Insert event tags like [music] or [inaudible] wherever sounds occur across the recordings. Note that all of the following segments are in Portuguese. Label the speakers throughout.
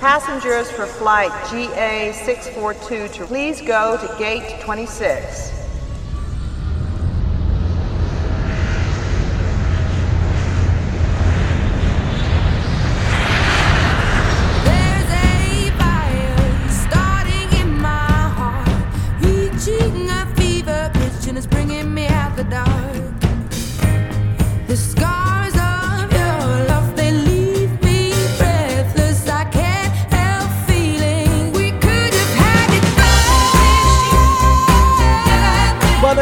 Speaker 1: Passengers for flight GA642 to please go to gate 26.
Speaker 2: There's a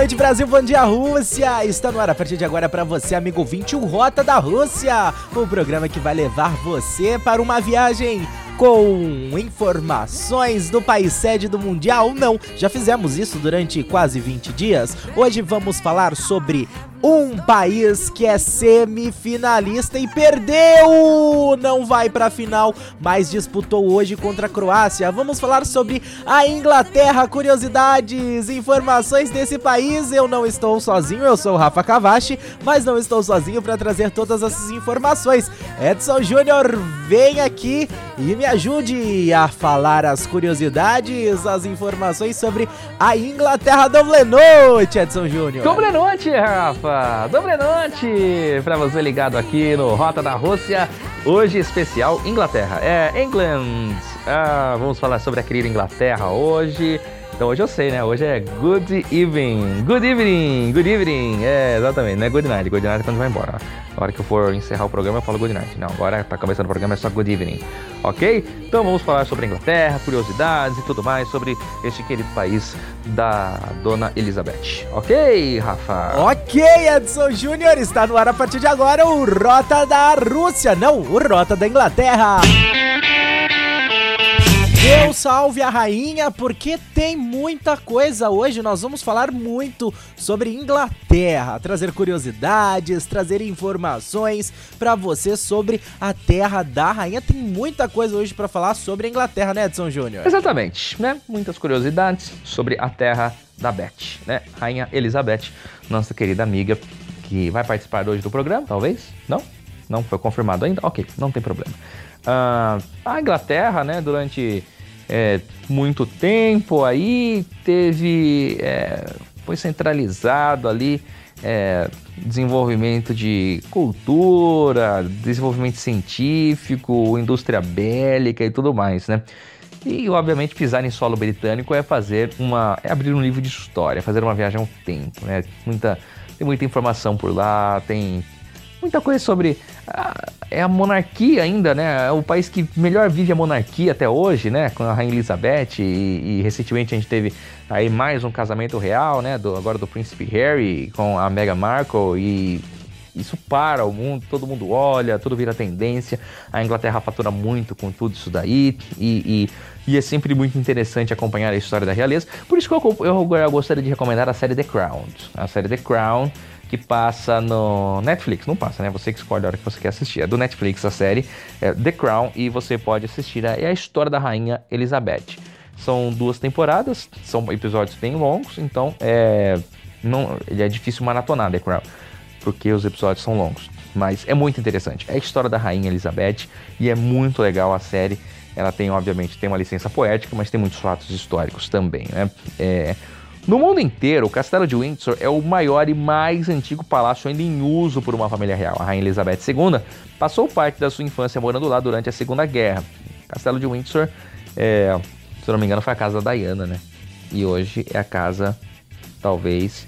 Speaker 3: noite, Brasil. Bom dia, Rússia. Está no ar a partir de agora para você, amigo 21 Rota da Rússia. O programa que vai levar você para uma viagem com informações do país sede do Mundial. Não, já fizemos isso durante quase 20 dias. Hoje vamos falar sobre um país que é semifinalista e perdeu! Não vai pra final, mas disputou hoje contra a Croácia. Vamos falar sobre a Inglaterra, curiosidades, informações desse país. Eu não estou sozinho, eu sou o Rafa Cavachi, mas não estou sozinho para trazer todas essas informações. Edson Júnior, vem aqui e me ajude a falar as curiosidades, as informações sobre a Inglaterra. Doble noite, Edson Júnior.
Speaker 4: Dobre noite, Rafa! Dobre noite pra você ligado aqui no Rota da Rússia. Hoje especial Inglaterra. É, England. Ah, vamos falar sobre a querida Inglaterra hoje. Então hoje eu sei, né? Hoje é good evening. Good evening. Good evening. É, exatamente. Não é good night. Good night é quando vai embora. Na hora que eu for encerrar o programa, eu falo good night. Não, agora tá começando o programa, é só good evening. Ok? Então vamos falar sobre a Inglaterra, curiosidades e tudo mais sobre este querido país da Dona Elizabeth. Ok, Rafa?
Speaker 3: Ok, Edson Júnior, está no ar a partir de agora o Rota da Rússia, não, o Rota da Inglaterra. Deus salve a rainha, porque tem muita coisa hoje. Nós vamos falar muito sobre Inglaterra, trazer curiosidades, trazer informações para você sobre a terra da rainha. Tem muita coisa hoje para falar sobre a Inglaterra, né, Edson Júnior?
Speaker 4: Exatamente, né? Muitas curiosidades sobre a terra da Beth, né? Rainha Elizabeth, nossa querida amiga, que vai participar hoje do programa, talvez? Não? Não foi confirmado ainda? Ok, não tem problema. Ah, a Inglaterra, né, durante é, muito tempo aí, teve. é, foi centralizado ali. é, desenvolvimento de cultura, desenvolvimento científico, indústria bélica e tudo mais, né? E, obviamente, pisar em solo britânico é fazer uma. é abrir um livro de história, fazer uma viagem ao tempo, né? Muita, tem muita informação por lá, tem muita coisa sobre. a- é a monarquia ainda, né? É o país que melhor vive a monarquia até hoje, né? Com a Rainha Elizabeth. E, e recentemente a gente teve aí mais um casamento real, né? Do, agora do príncipe Harry com a Meghan Markle. E isso para o mundo, todo mundo olha, tudo vira tendência. A Inglaterra fatura muito com tudo isso daí e, e, e é sempre muito interessante acompanhar a história da realeza. Por isso que eu, eu, eu gostaria de recomendar a série The Crown. A série The Crown que passa no Netflix, não passa, né? Você que escolhe a hora que você quer assistir. É do Netflix a série, é The Crown, e você pode assistir. É a história da rainha Elizabeth. São duas temporadas, são episódios bem longos, então é, não, é difícil maratonar The Crown porque os episódios são longos. Mas é muito interessante. É a história da rainha Elizabeth e é muito legal a série. Ela tem, obviamente, tem uma licença poética, mas tem muitos fatos históricos também, né? É, No mundo inteiro, o Castelo de Windsor é o maior e mais antigo palácio ainda em uso por uma família real. A rainha Elizabeth II passou parte da sua infância morando lá durante a Segunda Guerra. O Castelo de Windsor, é, se não me engano, foi a casa da Diana, né? E hoje é a casa, talvez,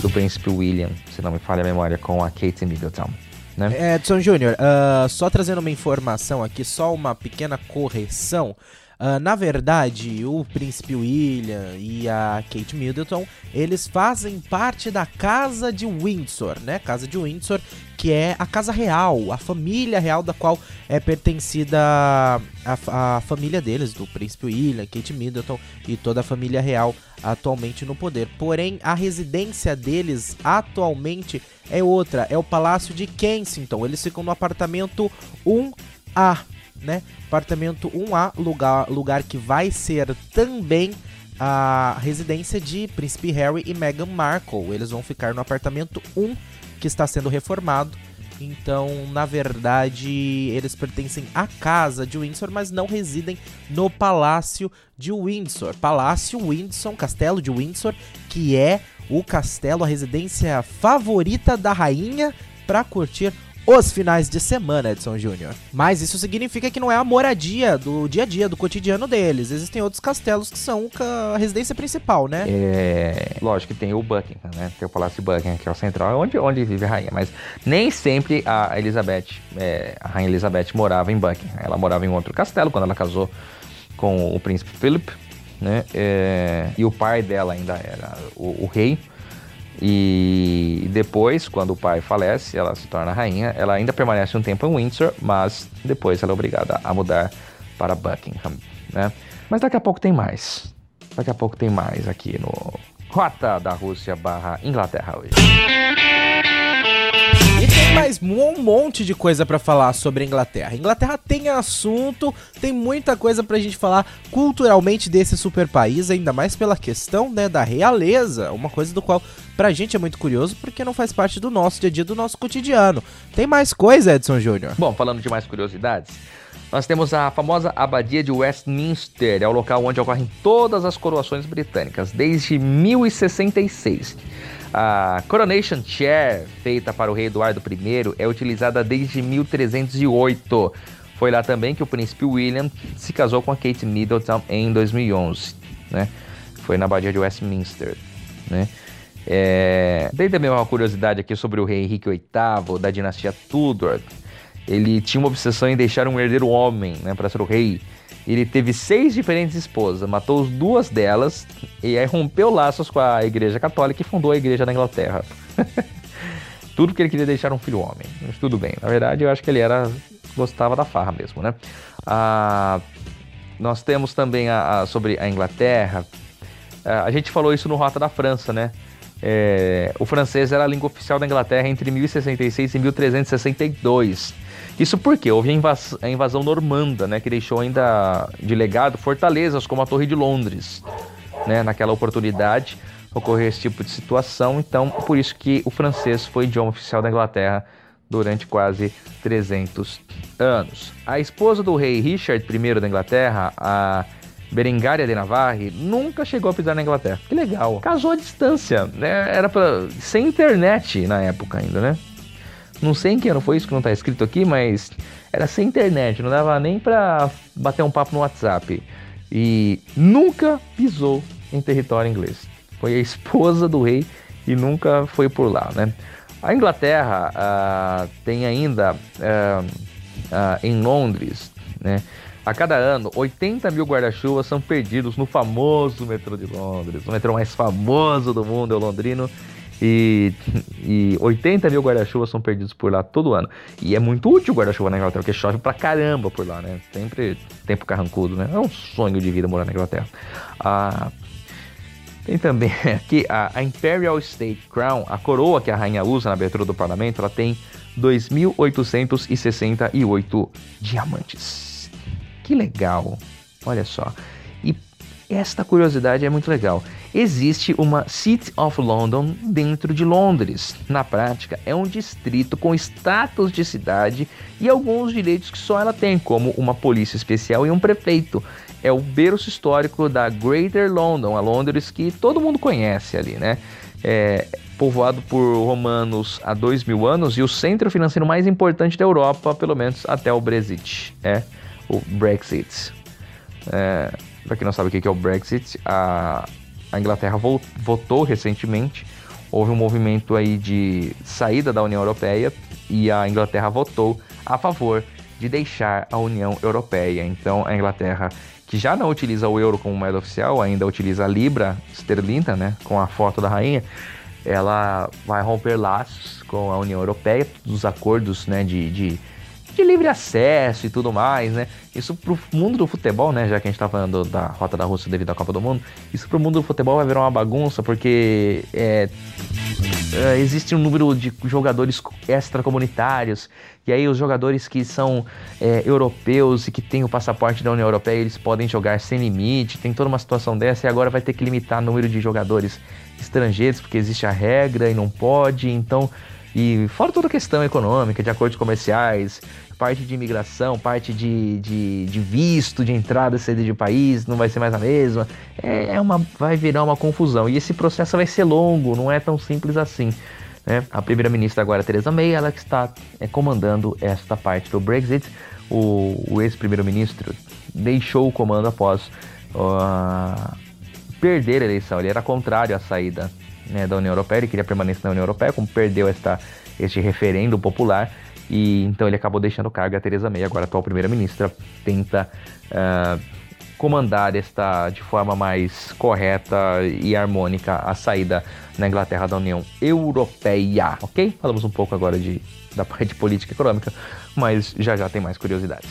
Speaker 4: do príncipe William, se não me falha a memória, com a Kate Middleton. Né?
Speaker 3: Edson Júnior, ah, só trazendo uma informação aqui, só uma pequena correção. Ah, na verdade, o príncipe William e a Kate Middleton, eles fazem parte da Casa de Windsor, né? Casa de Windsor, que é a casa real, a família real da qual é pertencida a, a família deles, do príncipe William, Kate Middleton e toda a família real atualmente no poder. Porém, a residência deles atualmente é outra, é o Palácio de Kensington. Eles ficam no apartamento 1A, né? Apartamento 1A, lugar, lugar que vai ser também a residência de Príncipe Harry e Meghan Markle. Eles vão ficar no apartamento 1, que está sendo reformado. Então, na verdade, eles pertencem à casa de Windsor, mas não residem no Palácio de Windsor. Palácio Windsor, Castelo de Windsor, que é o castelo, a residência favorita da rainha para curtir os finais de semana, Edson Júnior. Mas isso significa que não é a moradia do dia a dia, do cotidiano deles. Existem outros castelos que são a residência principal, né?
Speaker 4: É, lógico que tem o Buckingham, né? Tem o Palácio Buckingham, que é o central, onde, onde vive a rainha. Mas nem sempre a Elizabeth, é, a rainha Elizabeth morava em Buckingham. Ela morava em outro castelo quando ela casou com o príncipe Philip, né? É, e o pai dela ainda era o, o rei. E depois, quando o pai falece, ela se torna rainha. Ela ainda permanece um tempo em Windsor, mas depois ela é obrigada a mudar para Buckingham, né? Mas daqui a pouco tem mais. Daqui a pouco tem mais aqui no Rota da Rússia barra Inglaterra hoje.
Speaker 3: Mais um monte de coisa pra falar sobre a Inglaterra. A Inglaterra tem assunto, tem muita coisa pra gente falar culturalmente desse super país, ainda mais pela questão né, da realeza, uma coisa do qual pra gente é muito curioso porque não faz parte do nosso dia a dia, do nosso cotidiano. Tem mais coisa, Edson Júnior?
Speaker 4: Bom, falando de mais curiosidades, nós temos a famosa Abadia de Westminster, é o local onde ocorrem todas as coroações britânicas, desde 1066. A Coronation Chair, feita para o rei Eduardo I, é utilizada desde 1308. Foi lá também que o príncipe William se casou com a Kate Middleton em 2011, né? Foi na Abadia de Westminster, né? É... Tem também uma curiosidade aqui sobre o rei Henrique VIII, da dinastia Tudor. Ele tinha uma obsessão em deixar um herdeiro homem, né, para ser o rei. Ele teve seis diferentes esposas, matou duas delas e aí rompeu laços com a Igreja Católica e fundou a Igreja da Inglaterra. [laughs] tudo porque ele queria deixar um filho homem. Mas tudo bem. Na verdade, eu acho que ele era gostava da farra mesmo, né? Ah, nós temos também a, a- sobre a Inglaterra. Ah, a gente falou isso no Rota da França, né? É, o francês era a língua oficial da Inglaterra entre 1066 e 1362. Isso porque houve a, invas- a invasão normanda, né, que deixou ainda de legado fortalezas como a Torre de Londres. Né, naquela oportunidade ocorreu esse tipo de situação, então por isso que o francês foi idioma oficial da Inglaterra durante quase 300 anos. A esposa do rei Richard I da Inglaterra, a Berengária de Navarre, nunca chegou a pisar na Inglaterra. Que legal. Casou à distância, né? Era pra... sem internet na época ainda, né? Não sei em que ano foi isso que não tá escrito aqui, mas era sem internet, não dava nem pra bater um papo no WhatsApp. E nunca pisou em território inglês. Foi a esposa do rei e nunca foi por lá, né? A Inglaterra ah, tem ainda ah, ah, em Londres, né? A cada ano, 80 mil guarda-chuvas são perdidos no famoso metrô de Londres. O metrô mais famoso do mundo é o londrino. E, e 80 mil guarda-chuvas são perdidos por lá todo ano. E é muito útil o guarda-chuva na Inglaterra, porque chove pra caramba por lá, né? Sempre tempo carrancudo, né? É um sonho de vida morar na Inglaterra. Ah, tem também [laughs] aqui a, a Imperial State Crown, a coroa que a rainha usa na abertura do parlamento, ela tem 2.868 diamantes. Que legal! Olha só. Esta curiosidade é muito legal. Existe uma City of London dentro de Londres. Na prática, é um distrito com status de cidade e alguns direitos que só ela tem, como uma polícia especial e um prefeito. É o berço histórico da Greater London, a Londres que todo mundo conhece ali, né? É povoado por romanos há dois mil anos e o centro financeiro mais importante da Europa, pelo menos até o Brexit. É o Brexit. É, para quem não sabe o que é o Brexit, a, a Inglaterra vo- votou recentemente. Houve um movimento aí de saída da União Europeia e a Inglaterra votou a favor de deixar a União Europeia. Então a Inglaterra, que já não utiliza o euro como moeda oficial, ainda utiliza a libra esterlina, né, com a foto da rainha, ela vai romper laços com a União Europeia, todos os acordos, né, de, de de livre acesso e tudo mais, né? Isso pro mundo do futebol, né? Já que a gente tá falando da Rota da Rússia devido à Copa do Mundo, isso pro mundo do futebol vai virar uma bagunça, porque é, é, existe um número de jogadores extracomunitários, e aí os jogadores que são é, europeus e que têm o passaporte da União Europeia, eles podem jogar sem limite, tem toda uma situação dessa, e agora vai ter que limitar o número de jogadores estrangeiros, porque existe a regra e não pode, então E fora toda a questão econômica, de acordos comerciais, parte de imigração, parte de, de, de visto, de entrada e saída de país, não vai ser mais a mesma. É, é uma, vai virar uma confusão. E esse processo vai ser longo, não é tão simples assim. Né? A primeira-ministra agora, Theresa May, ela que está é, comandando esta parte do Brexit. O, o ex-primeiro-ministro deixou o comando após uh, perder a eleição. Ele era contrário à saída né, da União Europeia, ele queria permanecer na União Europeia, como perdeu esta, este referendo popular, e então ele acabou deixando cargo. A Theresa May, agora atual primeira-ministra, tenta uh, comandar esta de forma mais correta e harmônica a saída na Inglaterra da União Europeia, ok? Falamos um pouco agora de, da parte política e econômica, mas já já tem mais curiosidades.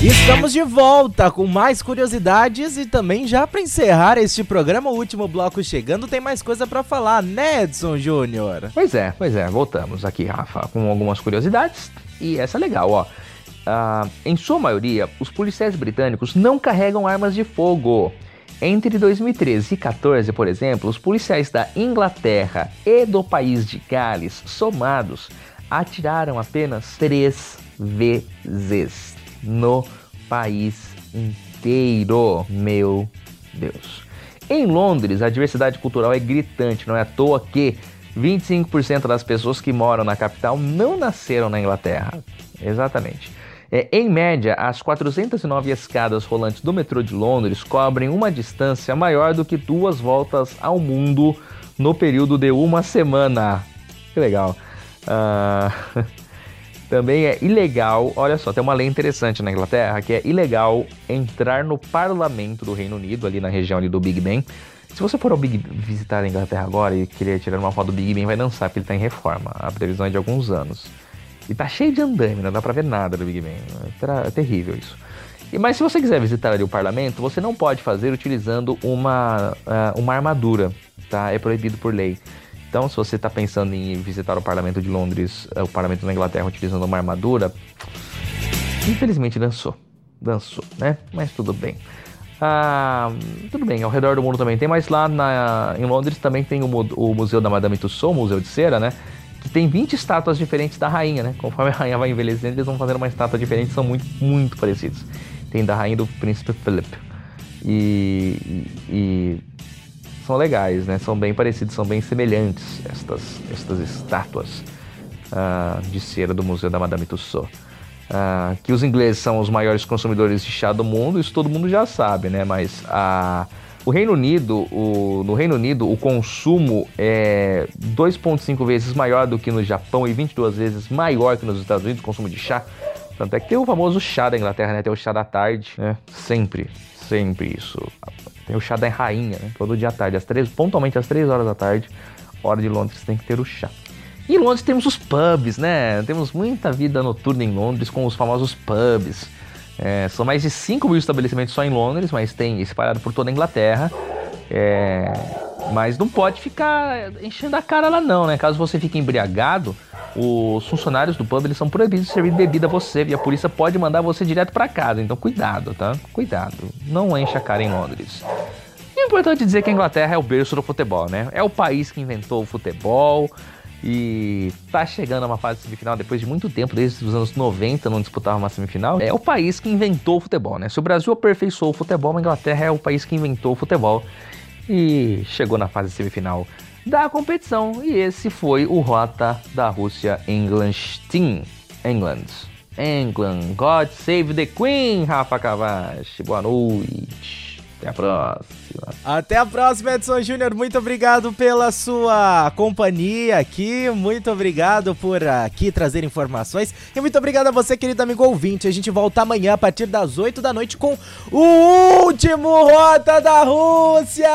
Speaker 3: Estamos de volta com mais curiosidades e também já para encerrar este programa, o último bloco chegando, tem mais coisa para falar, né, Edson Júnior?
Speaker 4: Pois é, pois é, voltamos aqui, Rafa, com algumas curiosidades e essa é legal, ó. Uh, em sua maioria, os policiais britânicos não carregam armas de fogo. Entre 2013 e 2014, por exemplo, os policiais da Inglaterra e do país de Gales, somados, atiraram apenas três vezes no país inteiro. Meu Deus. Em Londres, a diversidade cultural é gritante, não é à toa que 25% das pessoas que moram na capital não nasceram na Inglaterra. Exatamente. É, em média, as 409 escadas rolantes do metrô de Londres cobrem uma distância maior do que duas voltas ao mundo no período de uma semana. Que legal. Uh... [laughs] Também é ilegal, olha só, tem uma lei interessante na Inglaterra que é ilegal entrar no parlamento do Reino Unido, ali na região ali do Big Ben. Se você for ao Big visitar a Inglaterra agora e querer tirar uma foto do Big Ben, vai dançar, porque ele está em reforma. A previsão é de alguns anos. E tá cheio de andame, não dá pra ver nada do Big Ben. É terrível isso. E, mas se você quiser visitar ali o parlamento, você não pode fazer utilizando uma, uh, uma armadura, tá? É proibido por lei. Então, se você está pensando em visitar o parlamento de Londres, uh, o parlamento da Inglaterra utilizando uma armadura, infelizmente dançou. Dançou, né? Mas tudo bem. Ah, tudo bem, ao redor do mundo também tem, mas lá na, em Londres também tem o, o Museu da Madame Tussauds, Museu de Cera, né? que tem 20 estátuas diferentes da rainha, né? Conforme a rainha vai envelhecendo, eles vão fazendo uma estátua diferente, são muito, muito parecidos. Tem da rainha do príncipe Philip. E, e, são legais, né? São bem parecidos, são bem semelhantes estas, estas estátuas uh, de cera do Museu da Madame Tussauds. Uh, que os ingleses são os maiores consumidores de chá do mundo, isso todo mundo já sabe, né? Mas a. Uh, o Reino Unido, o, no Reino Unido, o consumo é 2,5 vezes maior do que no Japão e 22 vezes maior que nos Estados Unidos, o consumo de chá. Tanto é que tem o famoso chá da Inglaterra, né? Tem o chá da tarde, né? Sempre, sempre isso. Tem o chá da rainha, né? Todo dia à tarde, às três, pontualmente às 3 horas da tarde, hora de Londres, tem que ter o chá. E em Londres temos os pubs, né? Temos muita vida noturna em Londres com os famosos pubs. É, são mais de 5 mil estabelecimentos só em Londres, mas tem espalhado por toda a Inglaterra. É, mas não pode ficar enchendo a cara lá não, né? Caso você fique embriagado, os funcionários do pub eles são proibidos de servir bebida a você e a polícia pode mandar você direto para casa. Então cuidado, tá? Cuidado. Não encha a cara em Londres. É importante dizer que a Inglaterra é o berço do futebol, né? É o país que inventou o futebol. E tá chegando a uma fase semifinal depois de muito tempo, desde os anos 90 não disputava uma semifinal. É o país que inventou o futebol, né? Se o Brasil aperfeiçoou o futebol, a Inglaterra é o país que inventou o futebol e chegou na fase semifinal da competição. E esse foi o Rota da Rússia England Team. England. England. God save the Queen, Rafa Cavache. Boa noite. Até a próxima.
Speaker 3: Até a próxima, Edson Júnior. Muito obrigado pela sua companhia aqui. Muito obrigado por aqui trazer informações. E muito obrigado a você, querido amigo ouvinte. A gente volta amanhã a partir das 8 da noite com o último Rota da Rússia.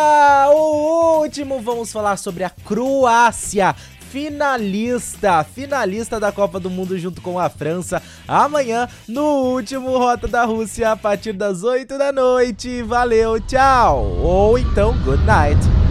Speaker 3: O último. Vamos falar sobre a Croácia finalista, finalista da Copa do Mundo junto com a França, amanhã no último Rota da Rússia a partir das 8 da noite. Valeu, tchau! Ou então, good night.